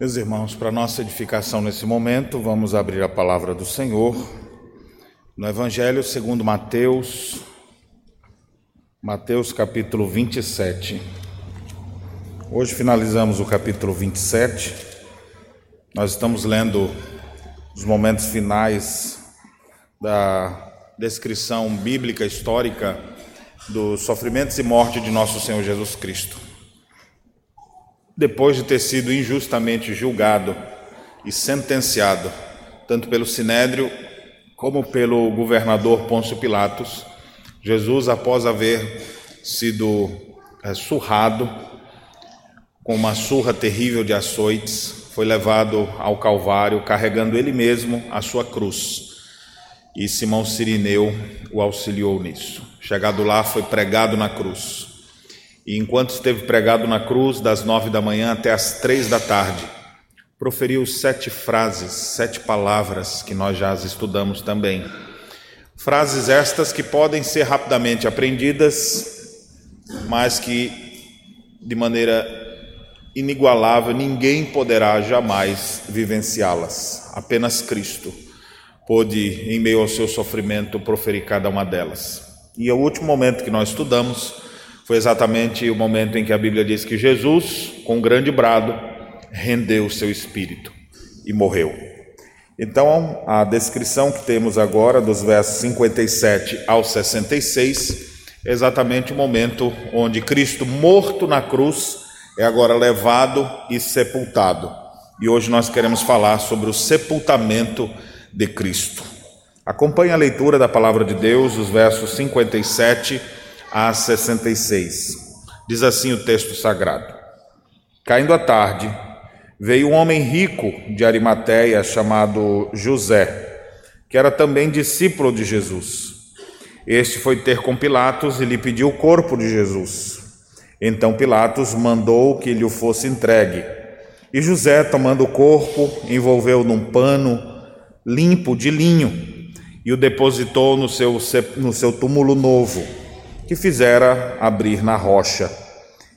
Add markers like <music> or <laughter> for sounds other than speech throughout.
Meus irmãos, para nossa edificação nesse momento, vamos abrir a palavra do Senhor no Evangelho segundo Mateus, Mateus capítulo 27. Hoje finalizamos o capítulo 27. Nós estamos lendo os momentos finais da descrição bíblica histórica dos sofrimentos e morte de nosso Senhor Jesus Cristo depois de ter sido injustamente julgado e sentenciado, tanto pelo sinédrio como pelo governador Pôncio Pilatos, Jesus, após haver sido é, surrado com uma surra terrível de açoites, foi levado ao Calvário carregando ele mesmo a sua cruz. E Simão Sirineu o auxiliou nisso. Chegado lá, foi pregado na cruz. E enquanto esteve pregado na cruz, das nove da manhã até as três da tarde, proferiu sete frases, sete palavras que nós já as estudamos também. Frases estas que podem ser rapidamente aprendidas, mas que de maneira inigualável ninguém poderá jamais vivenciá-las. Apenas Cristo pôde, em meio ao seu sofrimento, proferir cada uma delas. E o último momento que nós estudamos foi exatamente o momento em que a Bíblia diz que Jesus, com um grande brado, rendeu o seu espírito e morreu. Então, a descrição que temos agora, dos versos 57 ao 66, é exatamente o momento onde Cristo, morto na cruz, é agora levado e sepultado. E hoje nós queremos falar sobre o sepultamento de Cristo. Acompanhe a leitura da palavra de Deus, os versos 57 a 66. Diz assim o texto sagrado: Caindo a tarde, veio um homem rico de Arimateia chamado José, que era também discípulo de Jesus. Este foi ter com Pilatos e lhe pediu o corpo de Jesus. Então Pilatos mandou que lhe fosse entregue. E José, tomando o corpo, envolveu num pano limpo de linho e o depositou no seu, no seu túmulo novo que fizera abrir na rocha.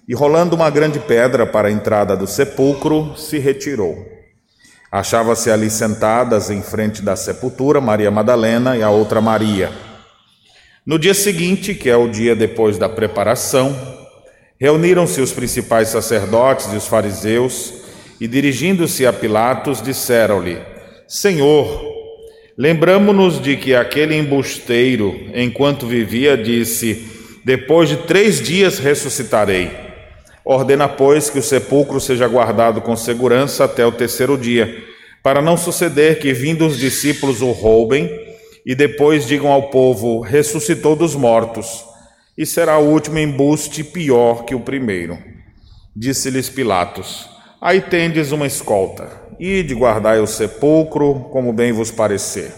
E rolando uma grande pedra para a entrada do sepulcro, se retirou. Achava-se ali sentadas em frente da sepultura Maria Madalena e a outra Maria. No dia seguinte, que é o dia depois da preparação, reuniram-se os principais sacerdotes e os fariseus e, dirigindo-se a Pilatos, disseram-lhe: Senhor, lembramo-nos de que aquele embusteiro, enquanto vivia, disse: depois de três dias ressuscitarei. Ordena, pois, que o sepulcro seja guardado com segurança até o terceiro dia, para não suceder que, vindo os discípulos, o roubem e depois digam ao povo: ressuscitou dos mortos, e será o último embuste pior que o primeiro. Disse-lhes Pilatos: Aí tendes uma escolta, ide guardai o sepulcro, como bem vos parecer.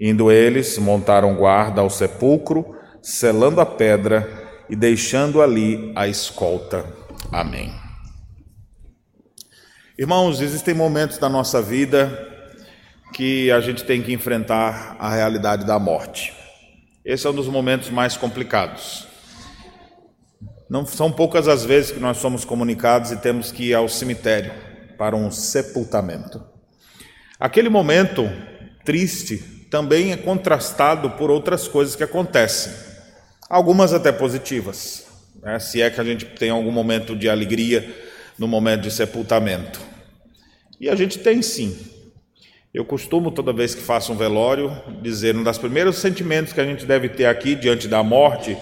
Indo eles, montaram guarda ao sepulcro, selando a pedra e deixando ali a escolta. Amém. Irmãos, existem momentos da nossa vida que a gente tem que enfrentar a realidade da morte. Esse é um dos momentos mais complicados. Não são poucas as vezes que nós somos comunicados e temos que ir ao cemitério para um sepultamento. Aquele momento triste também é contrastado por outras coisas que acontecem algumas até positivas, né? se é que a gente tem algum momento de alegria no momento de sepultamento. E a gente tem sim. Eu costumo, toda vez que faço um velório, dizer um dos primeiros sentimentos que a gente deve ter aqui diante da morte,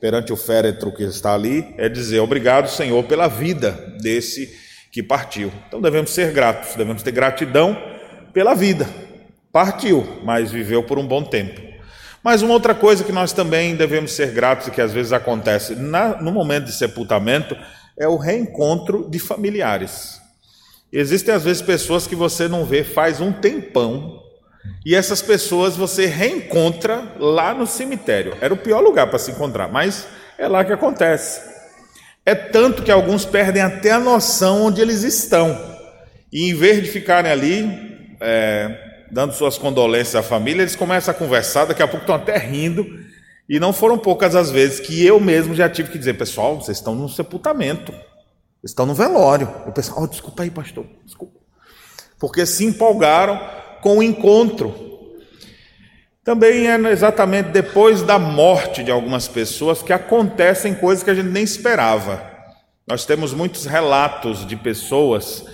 perante o féretro que está ali, é dizer obrigado, Senhor, pela vida desse que partiu. Então devemos ser gratos, devemos ter gratidão pela vida. Partiu, mas viveu por um bom tempo. Mas uma outra coisa que nós também devemos ser gratos e que às vezes acontece na, no momento de sepultamento é o reencontro de familiares. Existem às vezes pessoas que você não vê faz um tempão e essas pessoas você reencontra lá no cemitério. Era o pior lugar para se encontrar, mas é lá que acontece. É tanto que alguns perdem até a noção onde eles estão. E em vez de ficarem ali, é, dando suas condolências à família, eles começam a conversar, daqui a pouco estão até rindo, e não foram poucas as vezes que eu mesmo já tive que dizer, pessoal, vocês estão num sepultamento, vocês estão no velório. O pessoal, oh, desculpa aí, pastor, desculpa. Porque se empolgaram com o encontro. Também é exatamente depois da morte de algumas pessoas que acontecem coisas que a gente nem esperava. Nós temos muitos relatos de pessoas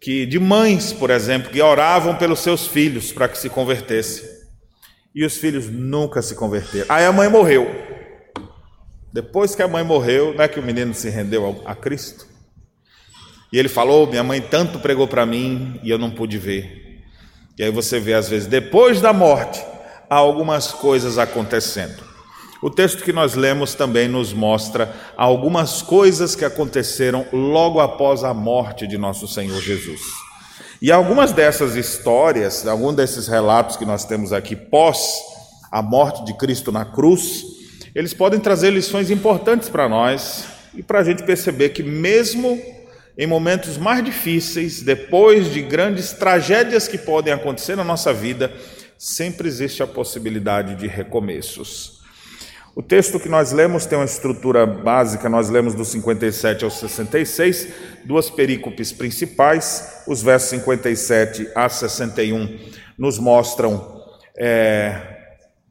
que de mães, por exemplo, que oravam pelos seus filhos para que se convertessem. E os filhos nunca se converteram. Aí a mãe morreu. Depois que a mãe morreu, não é que o menino se rendeu a Cristo? E ele falou: Minha mãe tanto pregou para mim e eu não pude ver. E aí você vê, às vezes, depois da morte, há algumas coisas acontecendo. O texto que nós lemos também nos mostra algumas coisas que aconteceram logo após a morte de nosso Senhor Jesus. E algumas dessas histórias, alguns desses relatos que nós temos aqui pós a morte de Cristo na cruz, eles podem trazer lições importantes para nós e para a gente perceber que, mesmo em momentos mais difíceis, depois de grandes tragédias que podem acontecer na nossa vida, sempre existe a possibilidade de recomeços. O texto que nós lemos tem uma estrutura básica, nós lemos do 57 ao 66, duas perícopes principais, os versos 57 a 61 nos mostram é,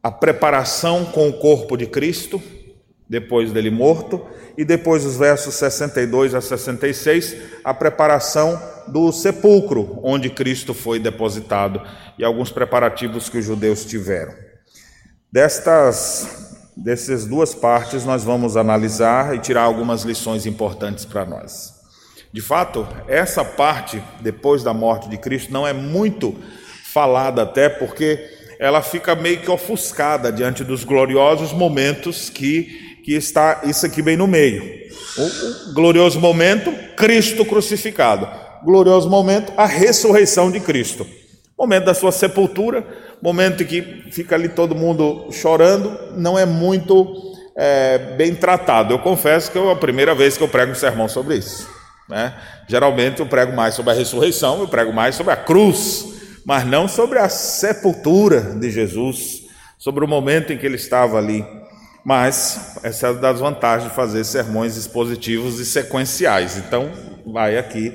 a preparação com o corpo de Cristo, depois dele morto, e depois os versos 62 a 66, a preparação do sepulcro onde Cristo foi depositado e alguns preparativos que os judeus tiveram. Destas Dessas duas partes nós vamos analisar e tirar algumas lições importantes para nós. De fato, essa parte depois da morte de Cristo não é muito falada até porque ela fica meio que ofuscada diante dos gloriosos momentos que, que está isso aqui bem no meio. O, o glorioso momento, Cristo crucificado. Glorioso momento, a ressurreição de Cristo. Momento da sua sepultura, momento em que fica ali todo mundo chorando, não é muito é, bem tratado. Eu confesso que é a primeira vez que eu prego um sermão sobre isso. Né? Geralmente eu prego mais sobre a ressurreição, eu prego mais sobre a cruz, mas não sobre a sepultura de Jesus, sobre o momento em que ele estava ali. Mas essa é uma das vantagens de fazer sermões expositivos e sequenciais. Então, vai aqui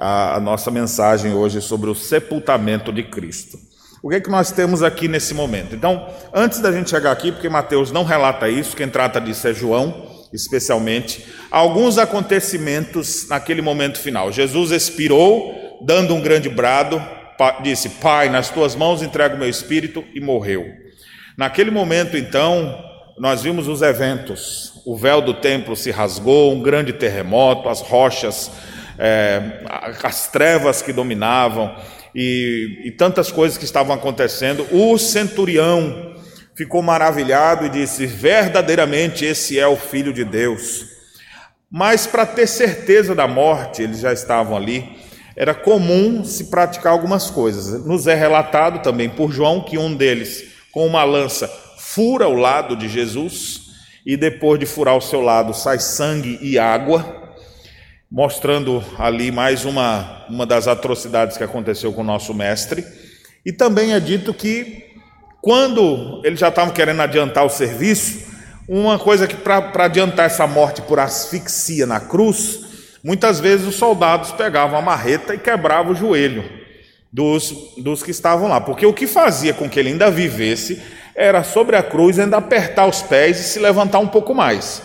a, a nossa mensagem hoje sobre o sepultamento de Cristo. O que é que nós temos aqui nesse momento? Então, antes da gente chegar aqui, porque Mateus não relata isso, quem trata disso é João, especialmente, alguns acontecimentos naquele momento final. Jesus expirou, dando um grande brado, disse: Pai, nas tuas mãos entrego o meu espírito, e morreu. Naquele momento, então, nós vimos os eventos. O véu do templo se rasgou, um grande terremoto, as rochas, é, as trevas que dominavam e, e tantas coisas que estavam acontecendo, o centurião ficou maravilhado e disse: verdadeiramente esse é o Filho de Deus. Mas para ter certeza da morte, eles já estavam ali, era comum se praticar algumas coisas. Nos é relatado também por João que um deles, com uma lança, fura o lado de Jesus, e depois de furar o seu lado sai sangue e água mostrando ali mais uma, uma das atrocidades que aconteceu com o nosso mestre. E também é dito que, quando eles já estavam querendo adiantar o serviço, uma coisa que para adiantar essa morte por asfixia na cruz, muitas vezes os soldados pegavam a marreta e quebravam o joelho dos, dos que estavam lá, porque o que fazia com que ele ainda vivesse era sobre a cruz ainda apertar os pés e se levantar um pouco mais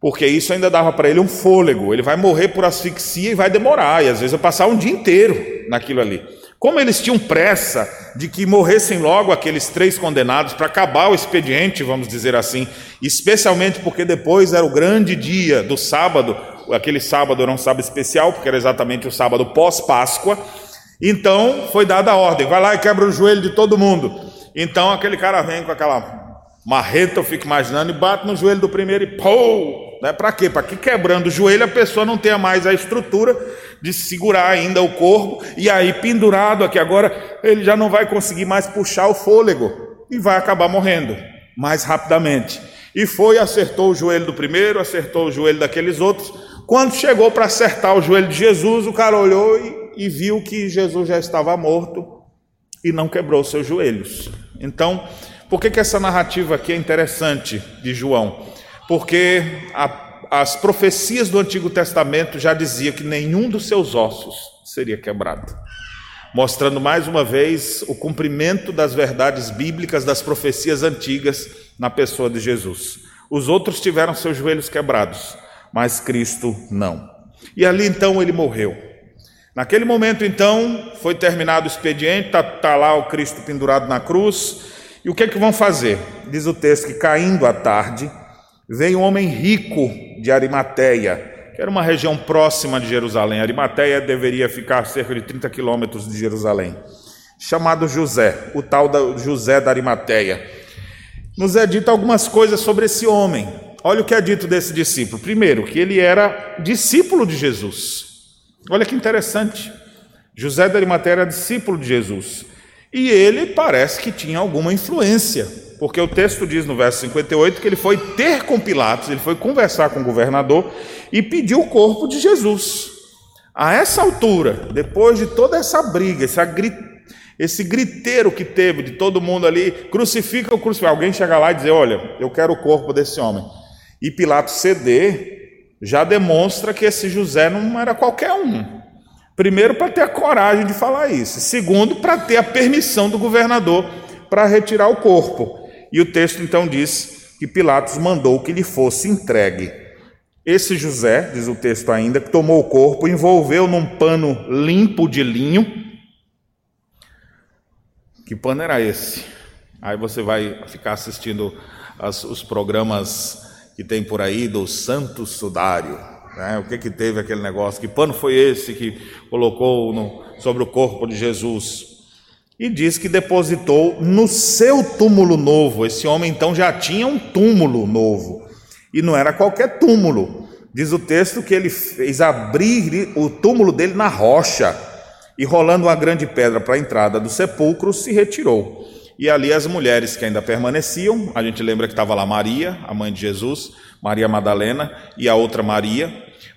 porque isso ainda dava para ele um fôlego. Ele vai morrer por asfixia e vai demorar, e às vezes vai passar um dia inteiro naquilo ali. Como eles tinham pressa de que morressem logo aqueles três condenados para acabar o expediente, vamos dizer assim, especialmente porque depois era o grande dia do sábado, aquele sábado era um sábado especial, porque era exatamente o sábado pós-Páscoa. Então foi dada a ordem: vai lá e quebra o joelho de todo mundo. Então aquele cara vem com aquela marreta, eu fico imaginando, e bate no joelho do primeiro e pô! Né? Para quê? Para que quebrando o joelho a pessoa não tenha mais a estrutura de segurar ainda o corpo, e aí pendurado aqui agora, ele já não vai conseguir mais puxar o fôlego e vai acabar morrendo mais rapidamente. E foi, acertou o joelho do primeiro, acertou o joelho daqueles outros. Quando chegou para acertar o joelho de Jesus, o cara olhou e, e viu que Jesus já estava morto e não quebrou seus joelhos. Então, por que, que essa narrativa aqui é interessante de João? Porque a, as profecias do Antigo Testamento já diziam que nenhum dos seus ossos seria quebrado, mostrando mais uma vez o cumprimento das verdades bíblicas das profecias antigas na pessoa de Jesus. Os outros tiveram seus joelhos quebrados, mas Cristo não. E ali então ele morreu. Naquele momento então foi terminado o expediente, está tá lá o Cristo pendurado na cruz. E o que é que vão fazer? Diz o texto que caindo à tarde, veio um homem rico de Arimateia, que era uma região próxima de Jerusalém. Arimateia deveria ficar cerca de 30 quilômetros de Jerusalém, chamado José, o tal da José da Arimateia. Nos é dito algumas coisas sobre esse homem. Olha o que é dito desse discípulo. Primeiro, que ele era discípulo de Jesus. Olha que interessante. José da Arimateia era discípulo de Jesus. E ele parece que tinha alguma influência porque o texto diz no verso 58 que ele foi ter com Pilatos, ele foi conversar com o governador e pediu o corpo de Jesus. A essa altura, depois de toda essa briga, esse griteiro que teve de todo mundo ali, crucifica ou crucifica, alguém chega lá e dizer: Olha, eu quero o corpo desse homem. E Pilatos ceder, já demonstra que esse José não era qualquer um. Primeiro, para ter a coragem de falar isso. Segundo, para ter a permissão do governador para retirar o corpo. E o texto então diz que Pilatos mandou que lhe fosse entregue. Esse José, diz o texto ainda, que tomou o corpo, envolveu num pano limpo de linho. Que pano era esse? Aí você vai ficar assistindo as, os programas que tem por aí do Santo Sudário. Né? O que que teve aquele negócio? Que pano foi esse que colocou no, sobre o corpo de Jesus? E diz que depositou no seu túmulo novo. Esse homem então já tinha um túmulo novo, e não era qualquer túmulo. Diz o texto que ele fez abrir o túmulo dele na rocha, e rolando uma grande pedra para a entrada do sepulcro, se retirou. E ali as mulheres que ainda permaneciam, a gente lembra que estava lá Maria, a mãe de Jesus, Maria Madalena e a outra Maria,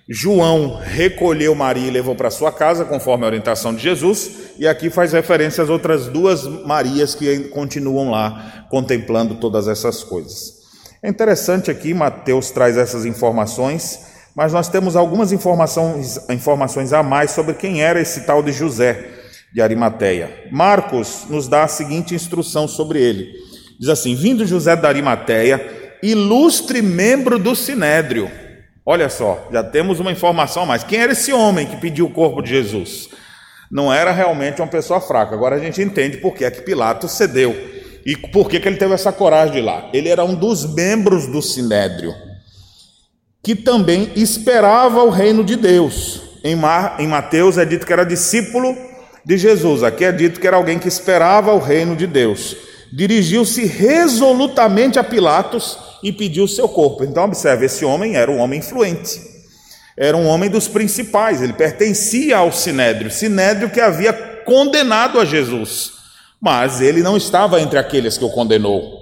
João recolheu Maria e levou para sua casa, conforme a orientação de Jesus, e aqui faz referência às outras duas Marias que continuam lá contemplando todas essas coisas. É interessante aqui, Mateus traz essas informações, mas nós temos algumas informações, informações a mais sobre quem era esse tal de José de Arimateia. Marcos nos dá a seguinte instrução sobre ele: diz assim: Vindo José de Arimateia, ilustre membro do sinédrio Olha só, já temos uma informação a mais. Quem era esse homem que pediu o corpo de Jesus? Não era realmente uma pessoa fraca. Agora a gente entende por que é que Pilatos cedeu e por que, que ele teve essa coragem de ir lá. Ele era um dos membros do sinédrio que também esperava o reino de Deus. Em, Mar, em Mateus é dito que era discípulo de Jesus. Aqui é dito que era alguém que esperava o reino de Deus. Dirigiu-se resolutamente a Pilatos e pediu seu corpo. Então, observe: esse homem era um homem influente, era um homem dos principais, ele pertencia ao sinédrio, sinédrio que havia condenado a Jesus, mas ele não estava entre aqueles que o condenou.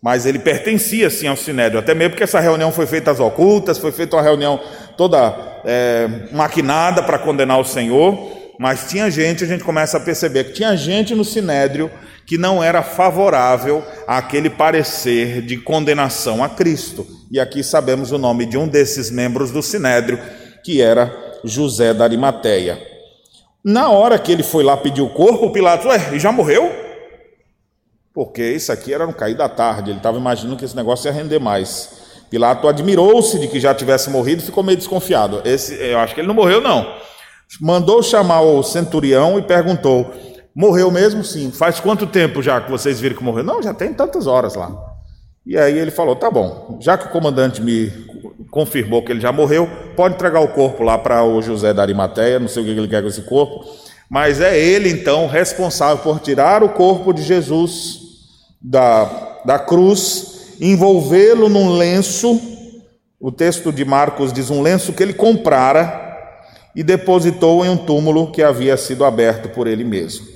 Mas ele pertencia sim ao sinédrio, até mesmo porque essa reunião foi feita às ocultas, foi feita uma reunião toda é, maquinada para condenar o Senhor, mas tinha gente, a gente começa a perceber que tinha gente no sinédrio que não era favorável àquele parecer de condenação a Cristo. E aqui sabemos o nome de um desses membros do Sinédrio, que era José da Arimateia. Na hora que ele foi lá pedir o corpo, Pilatos, ué, e já morreu? Porque isso aqui era no cair da tarde, ele estava imaginando que esse negócio ia render mais. Pilato admirou-se de que já tivesse morrido e ficou meio desconfiado. Esse, eu acho que ele não morreu, não. Mandou chamar o centurião e perguntou: Morreu mesmo? Sim. Faz quanto tempo já que vocês viram que morreu? Não, já tem tantas horas lá. E aí ele falou: tá bom, já que o comandante me confirmou que ele já morreu, pode entregar o corpo lá para o José da Arimateia, não sei o que ele quer com esse corpo, mas é ele então responsável por tirar o corpo de Jesus da, da cruz, envolvê-lo num lenço. O texto de Marcos diz um lenço que ele comprara e depositou em um túmulo que havia sido aberto por ele mesmo.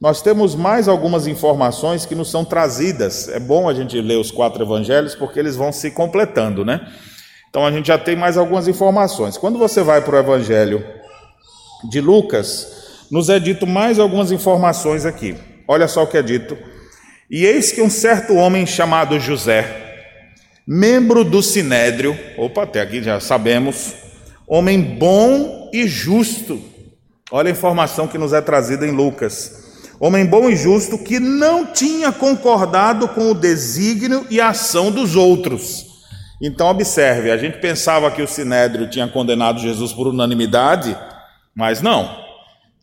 Nós temos mais algumas informações que nos são trazidas. É bom a gente ler os quatro evangelhos porque eles vão se completando, né? Então a gente já tem mais algumas informações. Quando você vai para o evangelho de Lucas, nos é dito mais algumas informações aqui. Olha só o que é dito. E eis que um certo homem chamado José, membro do sinédrio, opa, até aqui já sabemos, homem bom e justo. Olha a informação que nos é trazida em Lucas. Homem bom e justo que não tinha concordado com o desígnio e a ação dos outros. Então, observe: a gente pensava que o sinédrio tinha condenado Jesus por unanimidade, mas não.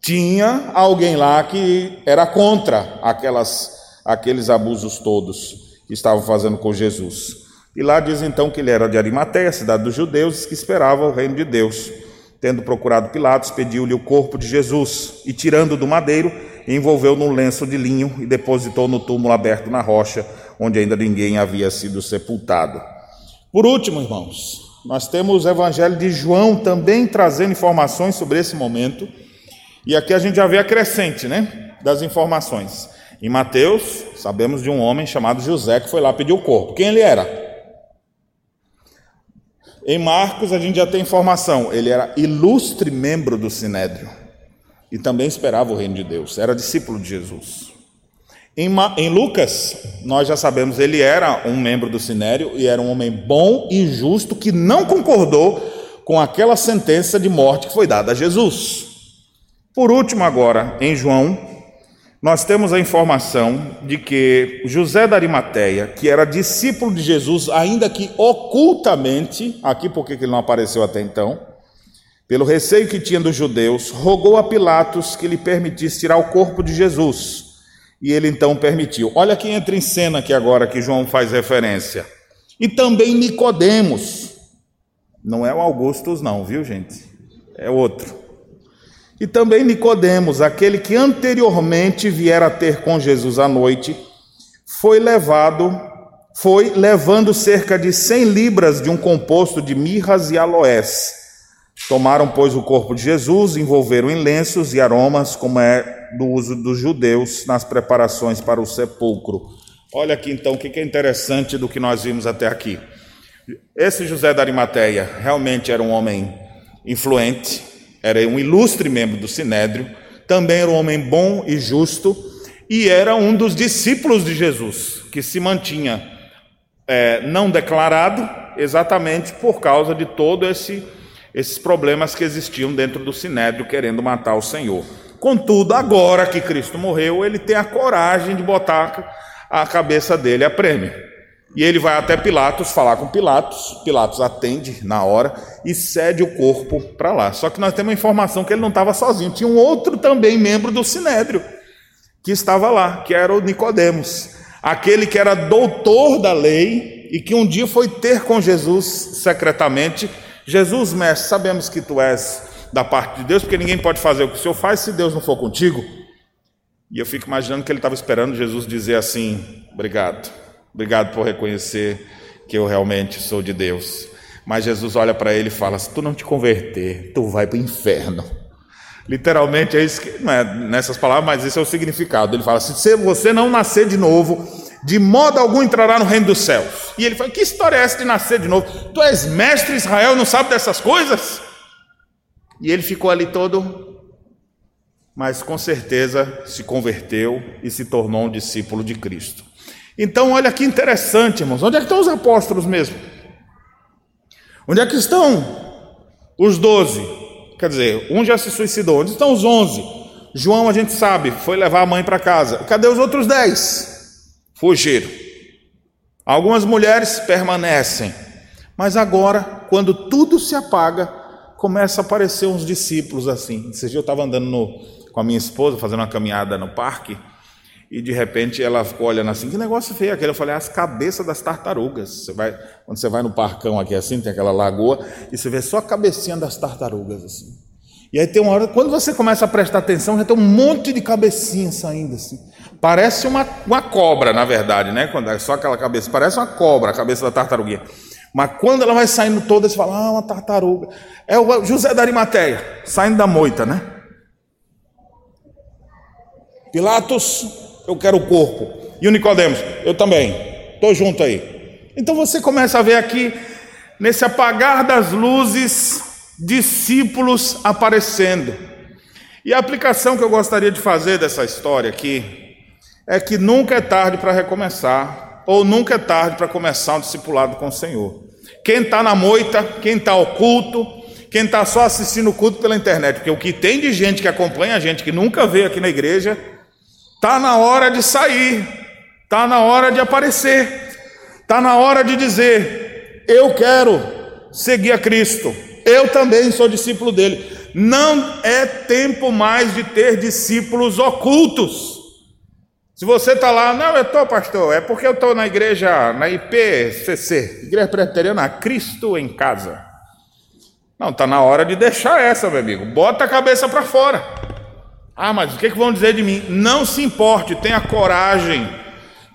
Tinha alguém lá que era contra aquelas, aqueles abusos todos que estavam fazendo com Jesus. E lá diz então que ele era de Arimateia, cidade dos judeus, que esperava o reino de Deus. Tendo procurado Pilatos, pediu-lhe o corpo de Jesus e, tirando do madeiro, envolveu num lenço de linho e depositou no túmulo aberto na rocha, onde ainda ninguém havia sido sepultado. Por último, irmãos, nós temos o Evangelho de João também trazendo informações sobre esse momento. E aqui a gente já vê a crescente, né, das informações. Em Mateus, sabemos de um homem chamado José que foi lá pedir o corpo. Quem ele era? Em Marcos, a gente já tem informação, ele era ilustre membro do sinédrio e também esperava o reino de Deus, era discípulo de Jesus. Em, Lucas, nós já sabemos, ele era um membro do sinédrio e era um homem bom e justo que não concordou com aquela sentença de morte que foi dada a Jesus. Por último, agora, em João, nós temos a informação de que José da Arimateia, que era discípulo de Jesus, ainda que ocultamente, aqui porque ele não apareceu até então, pelo receio que tinha dos judeus, rogou a Pilatos que lhe permitisse tirar o corpo de Jesus. E ele então permitiu. Olha quem entra em cena aqui agora que João faz referência. E também Nicodemos. Não é o Augustus não, viu, gente? É outro. E também Nicodemos, aquele que anteriormente viera ter com Jesus à noite, foi levado, foi levando cerca de 100 libras de um composto de mirras e aloés. Tomaram, pois, o corpo de Jesus, envolveram em lenços e aromas, como é do uso dos judeus nas preparações para o sepulcro. Olha aqui então o que é interessante do que nós vimos até aqui. Esse José da Arimateia realmente era um homem influente, era um ilustre membro do Sinédrio, também era um homem bom e justo, e era um dos discípulos de Jesus, que se mantinha é, não declarado, exatamente por causa de todos esse, esses problemas que existiam dentro do Sinédrio, querendo matar o Senhor. Contudo, agora que Cristo morreu, ele tem a coragem de botar a cabeça dele a prêmio. E ele vai até Pilatos falar com Pilatos. Pilatos atende na hora e cede o corpo para lá. Só que nós temos a informação que ele não estava sozinho. Tinha um outro também membro do Sinédrio que estava lá, que era o Nicodemos, aquele que era doutor da lei e que um dia foi ter com Jesus secretamente. Jesus, mestre, sabemos que tu és da parte de Deus, porque ninguém pode fazer o que o Senhor faz se Deus não for contigo. E eu fico imaginando que ele estava esperando Jesus dizer assim: Obrigado Obrigado por reconhecer que eu realmente sou de Deus. Mas Jesus olha para ele e fala: se tu não te converter, tu vai para o inferno. Literalmente é isso que, não é nessas palavras, mas esse é o significado. Ele fala: se você não nascer de novo, de modo algum entrará no reino dos céus. E ele fala: que história é essa de nascer de novo? Tu és mestre Israel, não sabe dessas coisas? E ele ficou ali todo, mas com certeza se converteu e se tornou um discípulo de Cristo. Então, olha que interessante, irmãos. Onde é que estão os apóstolos mesmo? Onde é que estão os doze? Quer dizer, um já se suicidou. Onde estão os onze? João, a gente sabe, foi levar a mãe para casa. Cadê os outros dez? Fugiram. Algumas mulheres permanecem. Mas agora, quando tudo se apaga, começa a aparecer uns discípulos assim. Esse dia eu estava andando no, com a minha esposa, fazendo uma caminhada no parque. E de repente ela ficou olhando assim, que negócio feio aquele. Eu falei, as cabeças das tartarugas. Você vai, quando você vai no parcão aqui assim, tem aquela lagoa, e você vê só a cabecinha das tartarugas assim. E aí tem uma hora, quando você começa a prestar atenção, já tem um monte de cabecinha saindo assim. Parece uma, uma cobra, na verdade, né? Quando é só aquela cabeça, parece uma cobra, a cabeça da tartaruguinha. Mas quando ela vai saindo toda, você fala, ah, uma tartaruga. É o José da Arimateia, saindo da moita, né? Pilatos eu quero o corpo. E o Nicodemos, eu também. Estou junto aí. Então você começa a ver aqui, nesse apagar das luzes, discípulos aparecendo. E a aplicação que eu gostaria de fazer dessa história aqui é que nunca é tarde para recomeçar. ou nunca é tarde para começar um discipulado com o Senhor. Quem está na moita, quem está ao culto, quem está só assistindo o culto pela internet, porque o que tem de gente que acompanha a gente, que nunca veio aqui na igreja, está na hora de sair, está na hora de aparecer, está na hora de dizer: Eu quero seguir a Cristo, eu também sou discípulo dele. Não é tempo mais de ter discípulos ocultos. Se você está lá, não, eu estou, pastor, é porque eu estou na igreja, na IPCC, Igreja Presbiteriana Cristo em Casa. Não, está na hora de deixar essa, meu amigo. Bota a cabeça para fora. Ah, mas o que, que vão dizer de mim? Não se importe, tenha coragem.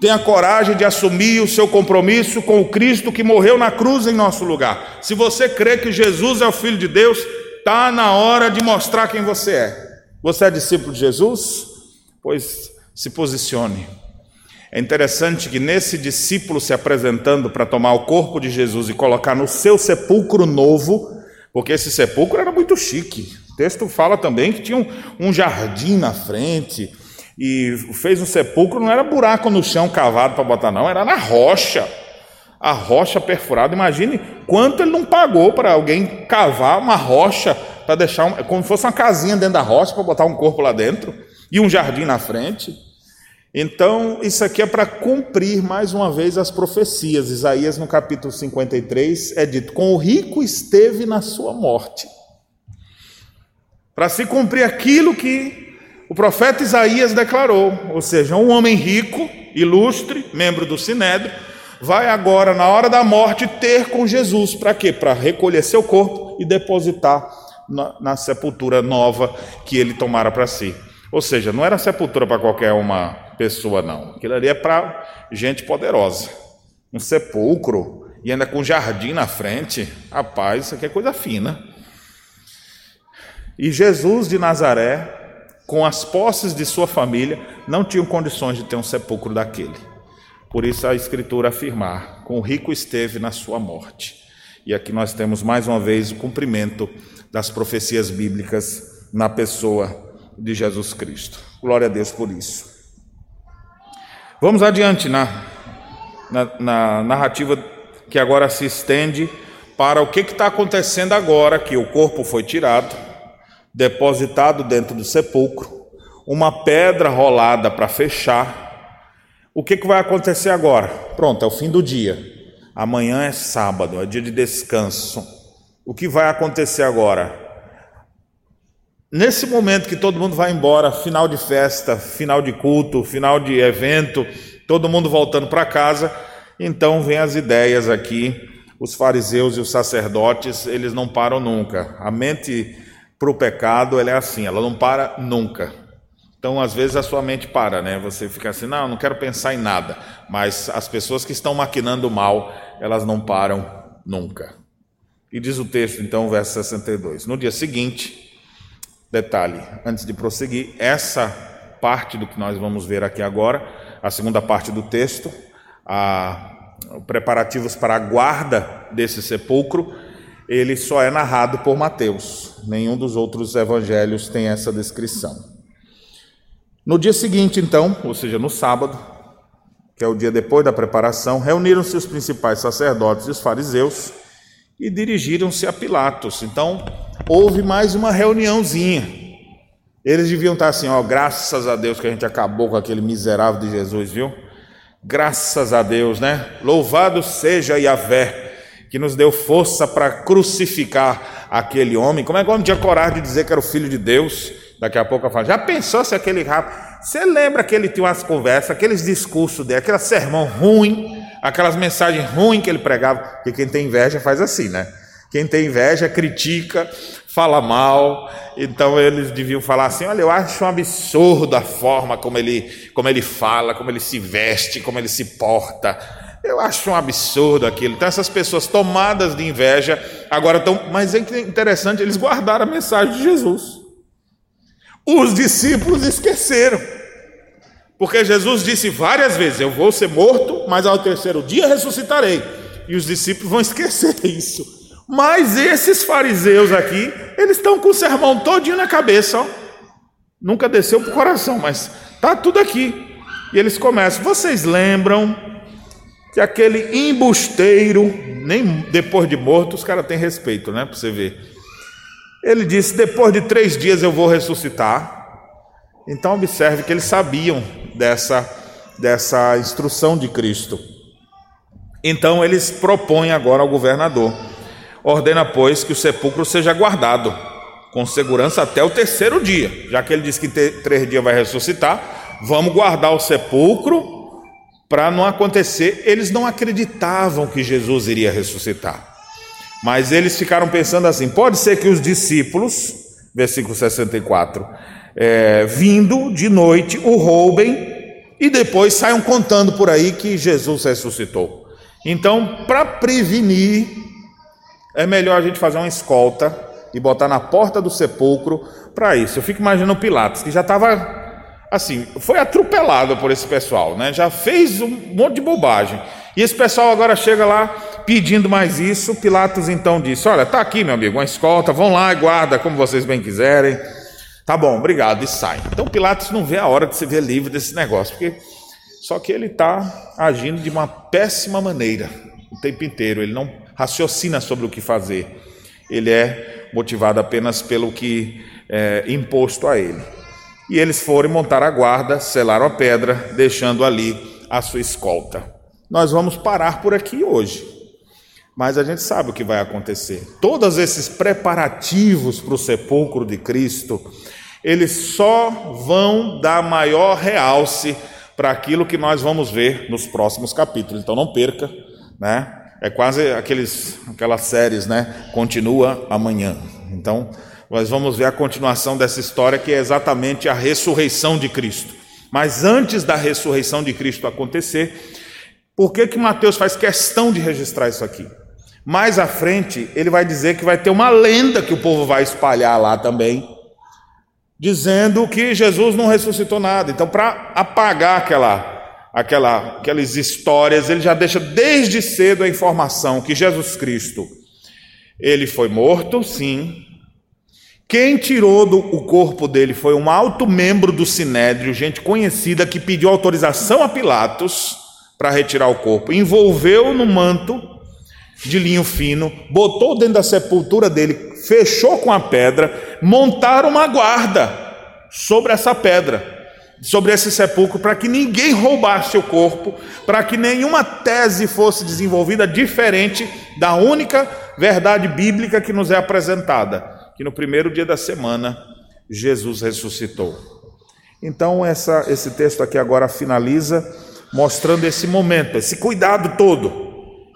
Tenha coragem de assumir o seu compromisso com o Cristo que morreu na cruz em nosso lugar. Se você crê que Jesus é o Filho de Deus, está na hora de mostrar quem você é. Você é discípulo de Jesus? Pois se posicione. É interessante que nesse discípulo se apresentando para tomar o corpo de Jesus e colocar no seu sepulcro novo, porque esse sepulcro era muito chique. O texto fala também que tinha um, um jardim na frente e fez um sepulcro, não era buraco no chão cavado para botar, não, era na rocha. A rocha perfurada. Imagine quanto ele não pagou para alguém cavar uma rocha para deixar, um, como se fosse uma casinha dentro da rocha para botar um corpo lá dentro e um jardim na frente. Então, isso aqui é para cumprir mais uma vez as profecias. Isaías, no capítulo 53, é dito: Com o rico esteve na sua morte. Para se cumprir aquilo que o profeta Isaías declarou, ou seja, um homem rico, ilustre, membro do Sinédrio, vai agora, na hora da morte, ter com Jesus. Para quê? Para recolher seu corpo e depositar na, na sepultura nova que ele tomara para si. Ou seja, não era sepultura para qualquer uma pessoa, não. Aquilo ali é para gente poderosa. Um sepulcro e ainda com jardim na frente. Rapaz, isso aqui é coisa fina. E Jesus de Nazaré, com as posses de sua família, não tinham condições de ter um sepulcro daquele. Por isso a Escritura afirmar: com o rico esteve na sua morte. E aqui nós temos mais uma vez o cumprimento das profecias bíblicas na pessoa de Jesus Cristo. Glória a Deus por isso. Vamos adiante na, na, na narrativa que agora se estende para o que está acontecendo agora, que o corpo foi tirado, depositado dentro do sepulcro, uma pedra rolada para fechar. O que, que vai acontecer agora? Pronto, é o fim do dia. Amanhã é sábado, é dia de descanso. O que vai acontecer agora? Nesse momento que todo mundo vai embora, final de festa, final de culto, final de evento, todo mundo voltando para casa, então vem as ideias aqui. Os fariseus e os sacerdotes, eles não param nunca. A mente para o pecado, ela é assim, ela não para nunca. Então, às vezes a sua mente para, né? Você fica assim, não, não quero pensar em nada. Mas as pessoas que estão maquinando mal, elas não param nunca. E diz o texto, então, verso 62. No dia seguinte, Detalhe, antes de prosseguir, essa parte do que nós vamos ver aqui agora, a segunda parte do texto, a, preparativos para a guarda desse sepulcro, ele só é narrado por Mateus. Nenhum dos outros evangelhos tem essa descrição. No dia seguinte, então, ou seja, no sábado, que é o dia depois da preparação, reuniram-se os principais sacerdotes e os fariseus e dirigiram-se a Pilatos. Então, houve mais uma reuniãozinha. Eles deviam estar assim, ó, graças a Deus que a gente acabou com aquele miserável de Jesus, viu? Graças a Deus, né? Louvado seja Yahvé, que nos deu força para crucificar aquele homem. Como é que o homem tinha coragem de dizer que era o filho de Deus? Daqui a pouco eu falo, já pensou se aquele rapaz. Você lembra que ele tinha umas conversas, aqueles discursos dele, aquele sermão ruim, aquelas mensagens ruins que ele pregava? Porque quem tem inveja faz assim, né? Quem tem inveja critica, fala mal. Então eles deviam falar assim: olha, eu acho um absurdo a forma como ele, como ele fala, como ele se veste, como ele se porta. Eu acho um absurdo aquilo. Então essas pessoas tomadas de inveja agora estão. Mas é interessante, eles guardaram a mensagem de Jesus. Os discípulos esqueceram. Porque Jesus disse várias vezes: Eu vou ser morto, mas ao terceiro dia ressuscitarei. E os discípulos vão <laughs> esquecer isso. Mas esses fariseus aqui, eles estão com o sermão todinho na cabeça, ó. Nunca desceu para o coração, mas tá tudo aqui. E eles começam. Vocês lembram que aquele embusteiro, nem depois de morto, os caras têm respeito, né? Para você ver. Ele disse: depois de três dias eu vou ressuscitar. Então, observe que eles sabiam dessa, dessa instrução de Cristo. Então, eles propõem agora ao governador: ordena, pois, que o sepulcro seja guardado com segurança até o terceiro dia, já que ele disse que em três dias vai ressuscitar, vamos guardar o sepulcro para não acontecer. Eles não acreditavam que Jesus iria ressuscitar, mas eles ficaram pensando assim: pode ser que os discípulos, versículo 64, é, vindo de noite, o roubem e depois saiam contando por aí que Jesus ressuscitou. Então, para prevenir, é melhor a gente fazer uma escolta e botar na porta do sepulcro para isso. Eu fico imaginando Pilatos, que já estava assim, foi atropelado por esse pessoal, né? Já fez um monte de bobagem. E esse pessoal agora chega lá pedindo mais isso. Pilatos então disse: Olha, tá aqui, meu amigo, uma escolta, vão lá e guarda como vocês bem quiserem. Tá bom, obrigado, e sai. Então Pilatos não vê a hora de se ver livre desse negócio, porque só que ele está agindo de uma péssima maneira o tempo inteiro. Ele não raciocina sobre o que fazer. Ele é motivado apenas pelo que é imposto a ele. E eles foram montar a guarda, selaram a pedra, deixando ali a sua escolta. Nós vamos parar por aqui hoje, mas a gente sabe o que vai acontecer. Todos esses preparativos para o sepulcro de Cristo, eles só vão dar maior realce para aquilo que nós vamos ver nos próximos capítulos. Então não perca, né? É quase aqueles, aquelas séries, né? Continua amanhã. Então, nós vamos ver a continuação dessa história que é exatamente a ressurreição de Cristo. Mas antes da ressurreição de Cristo acontecer, por que que Mateus faz questão de registrar isso aqui? Mais à frente, ele vai dizer que vai ter uma lenda que o povo vai espalhar lá também, dizendo que Jesus não ressuscitou nada. Então, para apagar aquela aquela, aquelas histórias, ele já deixa desde cedo a informação que Jesus Cristo, ele foi morto, sim. Quem tirou do, o corpo dele foi um alto membro do Sinédrio, gente conhecida, que pediu autorização a Pilatos para retirar o corpo, envolveu no manto de linho fino, botou dentro da sepultura dele, fechou com a pedra, montaram uma guarda sobre essa pedra sobre esse sepulcro para que ninguém roubasse o corpo, para que nenhuma tese fosse desenvolvida diferente da única verdade bíblica que nos é apresentada, que no primeiro dia da semana Jesus ressuscitou. Então essa, esse texto aqui agora finaliza mostrando esse momento, esse cuidado todo,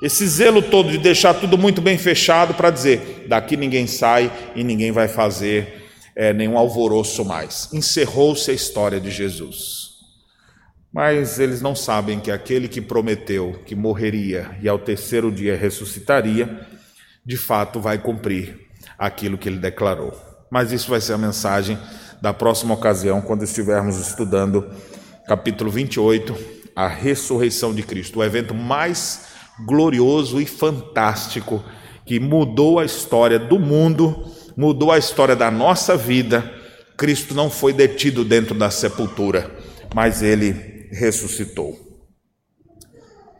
esse zelo todo de deixar tudo muito bem fechado para dizer: daqui ninguém sai e ninguém vai fazer é, nenhum alvoroço mais. Encerrou-se a história de Jesus. Mas eles não sabem que aquele que prometeu que morreria e ao terceiro dia ressuscitaria, de fato vai cumprir aquilo que ele declarou. Mas isso vai ser a mensagem da próxima ocasião, quando estivermos estudando capítulo 28, a ressurreição de Cristo, o evento mais glorioso e fantástico que mudou a história do mundo mudou a história da nossa vida. Cristo não foi detido dentro da sepultura, mas ele ressuscitou.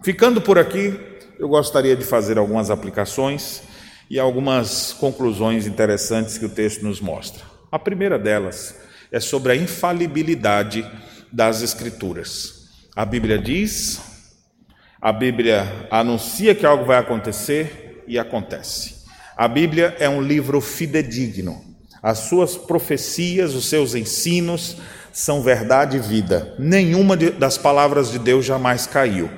Ficando por aqui, eu gostaria de fazer algumas aplicações e algumas conclusões interessantes que o texto nos mostra. A primeira delas é sobre a infalibilidade das Escrituras. A Bíblia diz, a Bíblia anuncia que algo vai acontecer e acontece. A Bíblia é um livro fidedigno. As suas profecias, os seus ensinos são verdade e vida. Nenhuma das palavras de Deus jamais caiu.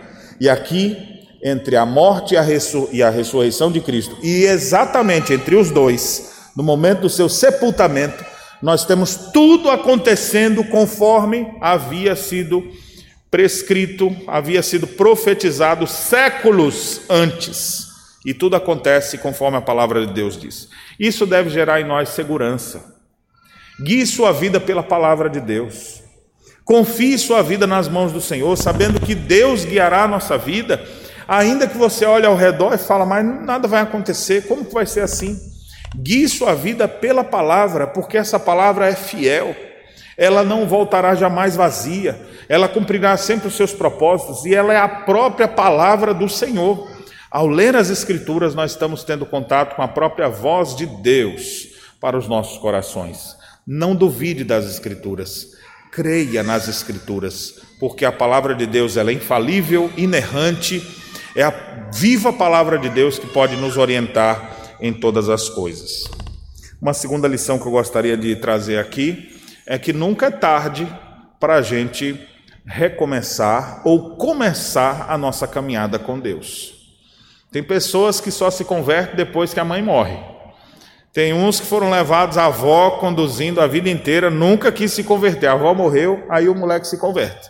E aqui, entre a morte e a, e a ressurreição de Cristo, e exatamente entre os dois, no momento do seu sepultamento, nós temos tudo acontecendo conforme havia sido prescrito, havia sido profetizado séculos antes. E tudo acontece conforme a palavra de Deus diz. Isso deve gerar em nós segurança. Guie sua vida pela palavra de Deus. Confie sua vida nas mãos do Senhor, sabendo que Deus guiará a nossa vida, ainda que você olhe ao redor e fala, mas nada vai acontecer, como que vai ser assim? Guie sua vida pela palavra, porque essa palavra é fiel. Ela não voltará jamais vazia, ela cumprirá sempre os seus propósitos e ela é a própria palavra do Senhor. Ao ler as Escrituras, nós estamos tendo contato com a própria voz de Deus para os nossos corações. Não duvide das Escrituras, creia nas Escrituras, porque a palavra de Deus ela é infalível, inerrante, é a viva palavra de Deus que pode nos orientar em todas as coisas. Uma segunda lição que eu gostaria de trazer aqui é que nunca é tarde para a gente recomeçar ou começar a nossa caminhada com Deus. Tem pessoas que só se convertem depois que a mãe morre. Tem uns que foram levados, a avó conduzindo a vida inteira, nunca quis se converter. A avó morreu, aí o moleque se converte.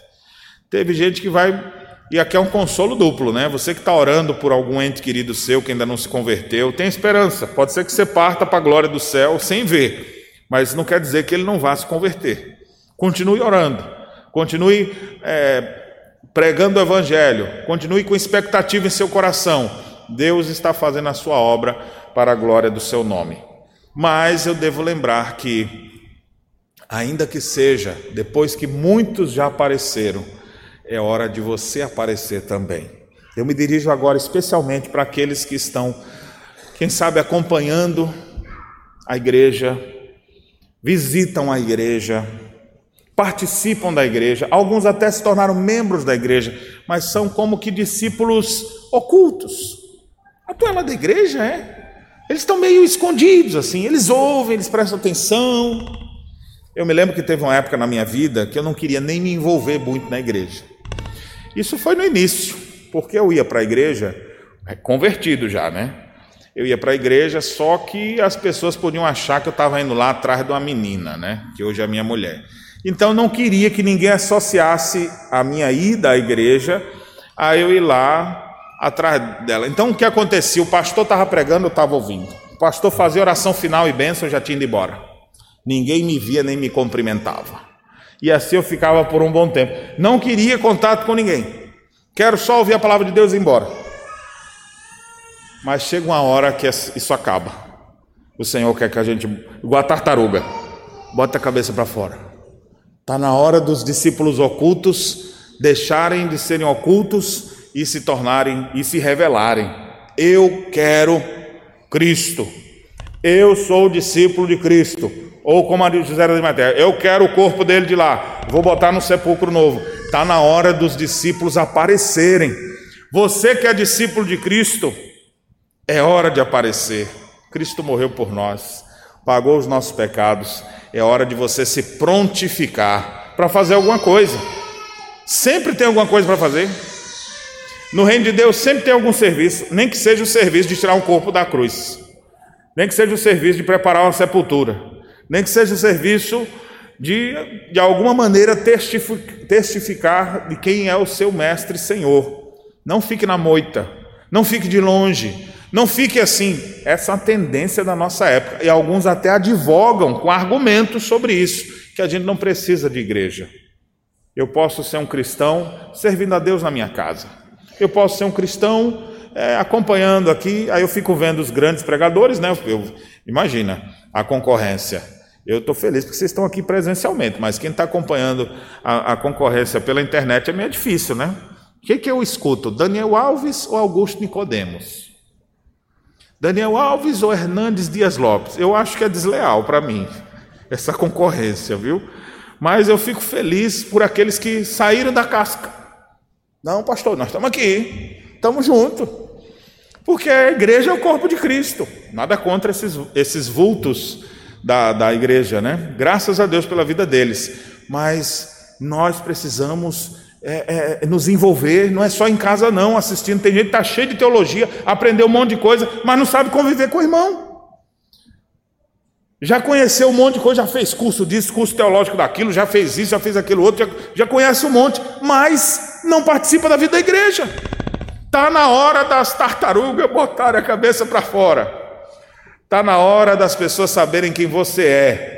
Teve gente que vai. E aqui é um consolo duplo, né? Você que está orando por algum ente querido seu que ainda não se converteu, tem esperança. Pode ser que você parta para a glória do céu sem ver mas não quer dizer que ele não vá se converter. Continue orando, continue é, pregando o Evangelho, continue com expectativa em seu coração. Deus está fazendo a sua obra para a glória do seu nome. Mas eu devo lembrar que, ainda que seja depois que muitos já apareceram, é hora de você aparecer também. Eu me dirijo agora especialmente para aqueles que estão, quem sabe, acompanhando a igreja visitam a igreja, participam da igreja, alguns até se tornaram membros da igreja, mas são como que discípulos ocultos. A é da igreja, é? Eles estão meio escondidos, assim, eles ouvem, eles prestam atenção. Eu me lembro que teve uma época na minha vida que eu não queria nem me envolver muito na igreja. Isso foi no início, porque eu ia para a igreja, é, convertido já, né? Eu ia para a igreja, só que as pessoas podiam achar que eu estava indo lá atrás de uma menina, né? Que hoje é minha mulher. Então não queria que ninguém associasse a minha ida à igreja a eu ir lá atrás dela. Então o que acontecia? O pastor estava pregando, eu estava ouvindo. O pastor fazia oração final e bênção, eu já tinha ido embora. Ninguém me via nem me cumprimentava. E assim eu ficava por um bom tempo. Não queria contato com ninguém. Quero só ouvir a palavra de Deus e ir embora. Mas chega uma hora que isso acaba. O Senhor quer que a gente, igual a tartaruga, bota a cabeça para fora. Está na hora dos discípulos ocultos deixarem de serem ocultos e se tornarem e se revelarem. Eu quero Cristo. Eu sou discípulo de Cristo. Ou como a José de Matéria, eu quero o corpo dele de lá. Vou botar no sepulcro novo. Está na hora dos discípulos aparecerem. Você que é discípulo de Cristo, é hora de aparecer. Cristo morreu por nós, pagou os nossos pecados. É hora de você se prontificar para fazer alguma coisa. Sempre tem alguma coisa para fazer. No reino de Deus sempre tem algum serviço, nem que seja o serviço de tirar um corpo da cruz, nem que seja o serviço de preparar uma sepultura, nem que seja o serviço de, de alguma maneira, testificar de quem é o seu mestre e Senhor. Não fique na moita, não fique de longe, não fique assim, essa é uma tendência da nossa época, e alguns até advogam com argumentos sobre isso, que a gente não precisa de igreja. Eu posso ser um cristão servindo a Deus na minha casa. Eu posso ser um cristão é, acompanhando aqui, aí eu fico vendo os grandes pregadores, né? Eu, imagina a concorrência. Eu estou feliz porque vocês estão aqui presencialmente, mas quem está acompanhando a, a, concorrência pela internet é meio difícil, né? O que, que eu escuto? Daniel Alves ou Augusto Nicodemos? Daniel Alves ou Hernandes Dias Lopes? Eu acho que é desleal para mim essa concorrência, viu? Mas eu fico feliz por aqueles que saíram da casca. Não, pastor, nós estamos aqui, estamos juntos. Porque a igreja é o corpo de Cristo. Nada contra esses, esses vultos da, da igreja, né? Graças a Deus pela vida deles. Mas nós precisamos é, é, nos envolver, não é só em casa não, assistindo. Tem gente que está cheio de teologia, aprendeu um monte de coisa, mas não sabe conviver com o irmão. Já conheceu um monte de coisa, já fez curso disso, curso teológico daquilo, já fez isso, já fez aquilo outro, já, já conhece um monte, mas não participa da vida da igreja. Está na hora das tartarugas botarem a cabeça para fora. Está na hora das pessoas saberem quem você é.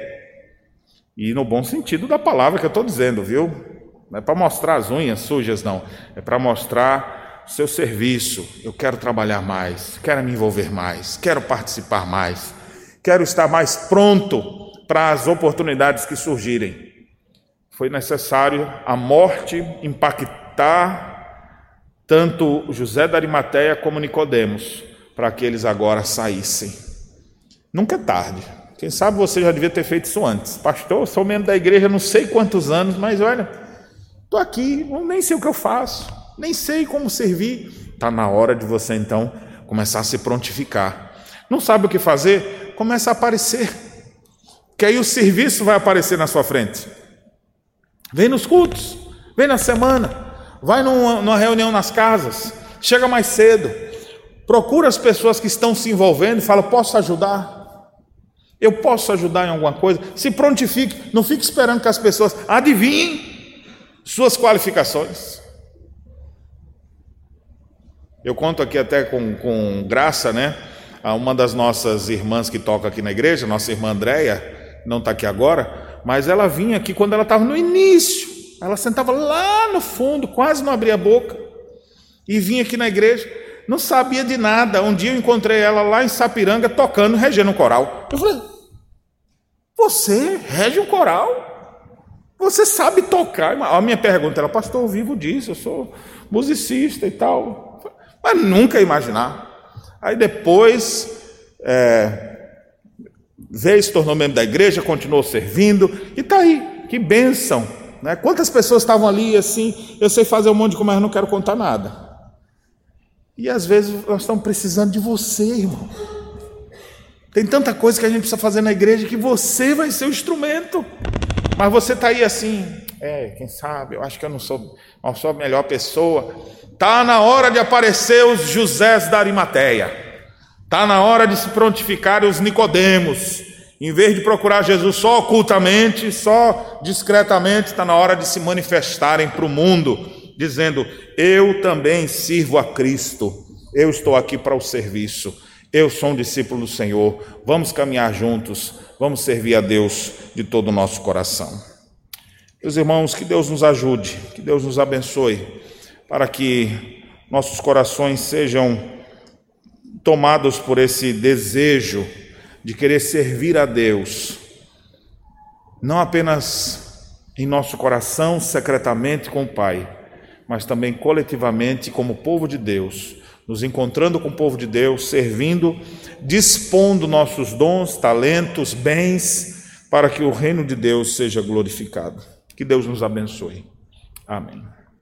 E no bom sentido da palavra que eu estou dizendo, viu? Não é para mostrar as unhas sujas, não. É para mostrar o seu serviço. Eu quero trabalhar mais, quero me envolver mais, quero participar mais, quero estar mais pronto para as oportunidades que surgirem. foi necessário a morte impactar tanto José da Arimateia como Nicodemos, para que eles agora saíssem. Nunca é tarde. Quem sabe você já devia ter feito isso antes. Pastor, sou membro da igreja não sei quantos anos, mas olha, estou aqui, nem sei o que eu faço, nem sei como servir. Está na hora de você então começar a se prontificar. Não sabe o que fazer? Começa a aparecer. Que aí o serviço vai aparecer na sua frente. Vem nos cultos, vem na semana, vai numa, numa reunião nas casas, chega mais cedo, procura as pessoas que estão se envolvendo e fala: Posso ajudar? Eu posso ajudar em alguma coisa? Se prontifique, não fique esperando que as pessoas adivinhem suas qualificações. Eu conto aqui até com, com graça, né? A uma das nossas irmãs que toca aqui na igreja, nossa irmã Andréia, não está aqui agora, mas ela vinha aqui quando ela estava no início. Ela sentava lá no fundo, quase não abria a boca, e vinha aqui na igreja não sabia de nada. Um dia eu encontrei ela lá em Sapiranga tocando, regendo um coral. Eu falei: Você rege um coral? Você sabe tocar? A minha pergunta era: Pastor, eu vivo disso, eu sou musicista e tal. Mas nunca imaginar. Aí depois é, veio, se tornou membro da igreja, continuou servindo e está aí. Que bênção! Né? Quantas pessoas estavam ali assim? Eu sei fazer um monte de coisa, mas não quero contar nada. E às vezes nós estamos precisando de você, irmão. Tem tanta coisa que a gente precisa fazer na igreja que você vai ser o instrumento. Mas você está aí assim, é, quem sabe, eu acho que eu não sou, não sou a melhor pessoa. Está na hora de aparecer os Josés da Arimateia. Está na hora de se prontificar os Nicodemos. Em vez de procurar Jesus só ocultamente, só discretamente, está na hora de se manifestarem para o mundo dizendo: Eu também sirvo a Cristo, eu estou aqui para o serviço, eu sou um discípulo do Senhor, vamos caminhar juntos, vamos servir a Deus de todo o nosso coração. Meus irmãos, que Deus nos ajude, que Deus nos abençoe, para que nossos corações sejam tomados por esse desejo de querer servir a Deus, não apenas em nosso coração, secretamente com o Pai, mas também coletivamente como povo de Deus, nos encontrando com o povo de Deus, servindo, dispondo nossos dons, talentos, bens, para que o reino de Deus seja glorificado. Que Deus nos abençoe. Amém.